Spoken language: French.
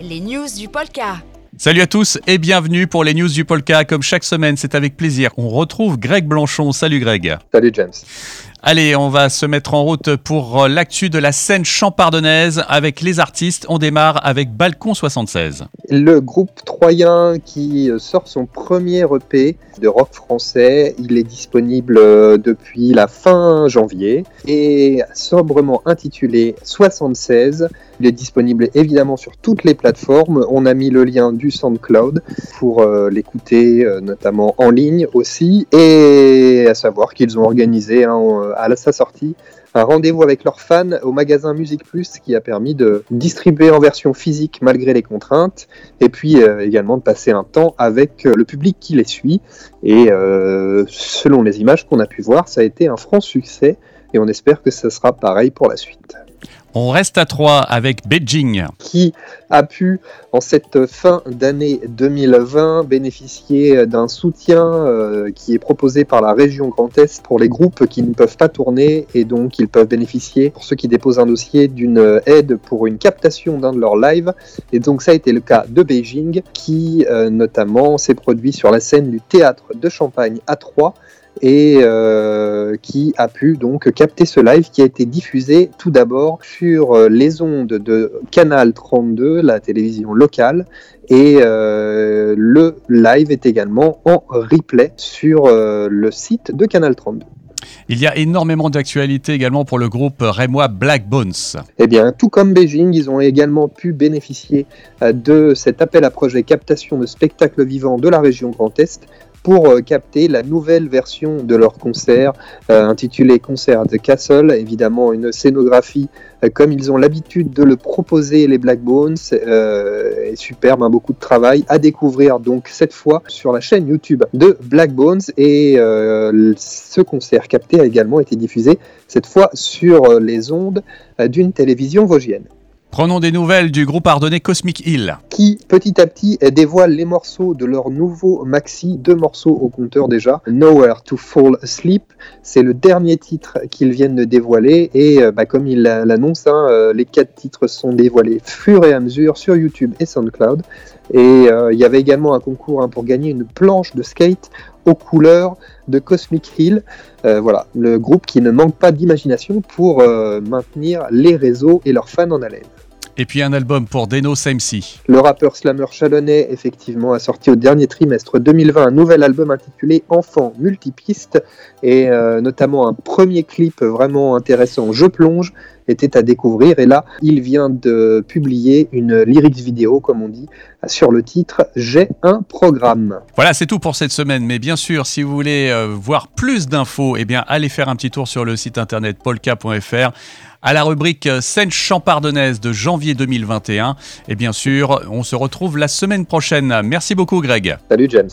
les news du Polka. Salut à tous et bienvenue pour les news du Polka. Comme chaque semaine, c'est avec plaisir. On retrouve Greg Blanchon. Salut Greg. Salut James. Allez, on va se mettre en route pour l'actu de la scène champardonnaise avec les artistes. On démarre avec Balcon 76. Le groupe troyen qui sort son premier EP de rock français, il est disponible euh, depuis la fin janvier et sobrement intitulé 76. Il est disponible évidemment sur toutes les plateformes. On a mis le lien du SoundCloud pour euh, l'écouter euh, notamment en ligne aussi et à savoir qu'ils ont organisé hein, à sa sortie un rendez-vous avec leurs fans au magasin Musique Plus qui a permis de distribuer en version physique malgré les contraintes et puis euh, également de passer un temps avec euh, le public qui les suit. Et euh, selon les images qu'on a pu voir, ça a été un franc succès et on espère que ce sera pareil pour la suite. On reste à 3 avec Beijing. Qui a pu, en cette fin d'année 2020, bénéficier d'un soutien euh, qui est proposé par la région Grand Est pour les groupes qui ne peuvent pas tourner et donc ils peuvent bénéficier, pour ceux qui déposent un dossier, d'une aide pour une captation d'un de leurs lives. Et donc ça a été le cas de Beijing qui euh, notamment s'est produit sur la scène du théâtre de Champagne à 3 et euh, qui a pu donc capter ce live qui a été diffusé tout d'abord sur euh, les ondes de Canal 32, la télévision locale, et euh, le live est également en replay sur le site de Canal 32. Il y a énormément d'actualités également pour le groupe rémois Black Bones. Eh bien, tout comme Beijing, ils ont également pu bénéficier de cet appel à projet captation de spectacles vivants de la région Grand Est pour euh, capter la nouvelle version de leur concert euh, intitulé Concert de Castle, évidemment une scénographie euh, comme ils ont l'habitude de le proposer les Black Bones, est superbe, hein, beaucoup de travail à découvrir donc cette fois sur la chaîne YouTube de Black Bones et ce concert capté a également été diffusé cette fois sur les ondes d'une télévision vosgienne. Prenons des nouvelles du groupe ardennais Cosmic Hill. Qui petit à petit dévoile les morceaux de leur nouveau maxi, deux morceaux au compteur déjà. Nowhere to Fall Asleep, c'est le dernier titre qu'ils viennent de dévoiler et euh, bah, comme il l'annonce, hein, euh, les quatre titres sont dévoilés fur et à mesure sur YouTube et SoundCloud. Et euh, il y avait également un concours hein, pour gagner une planche de skate aux couleurs de Cosmic Hill. voilà, le groupe qui ne manque pas d'imagination pour maintenir les réseaux et leurs fans en haleine. Et puis un album pour Deno Samsi. Le rappeur slammer chalonnais, effectivement, a sorti au dernier trimestre 2020 un nouvel album intitulé Enfant multipiste et euh, notamment un premier clip vraiment intéressant, Je plonge, était à découvrir. Et là, il vient de publier une lyrics vidéo, comme on dit, sur le titre J'ai un programme. Voilà, c'est tout pour cette semaine. Mais bien sûr, si vous voulez euh, voir plus d'infos, eh bien, allez faire un petit tour sur le site internet polka.fr à la rubrique Scène champardonnaise de janvier 2021. Et bien sûr, on se retrouve la semaine prochaine. Merci beaucoup Greg. Salut James.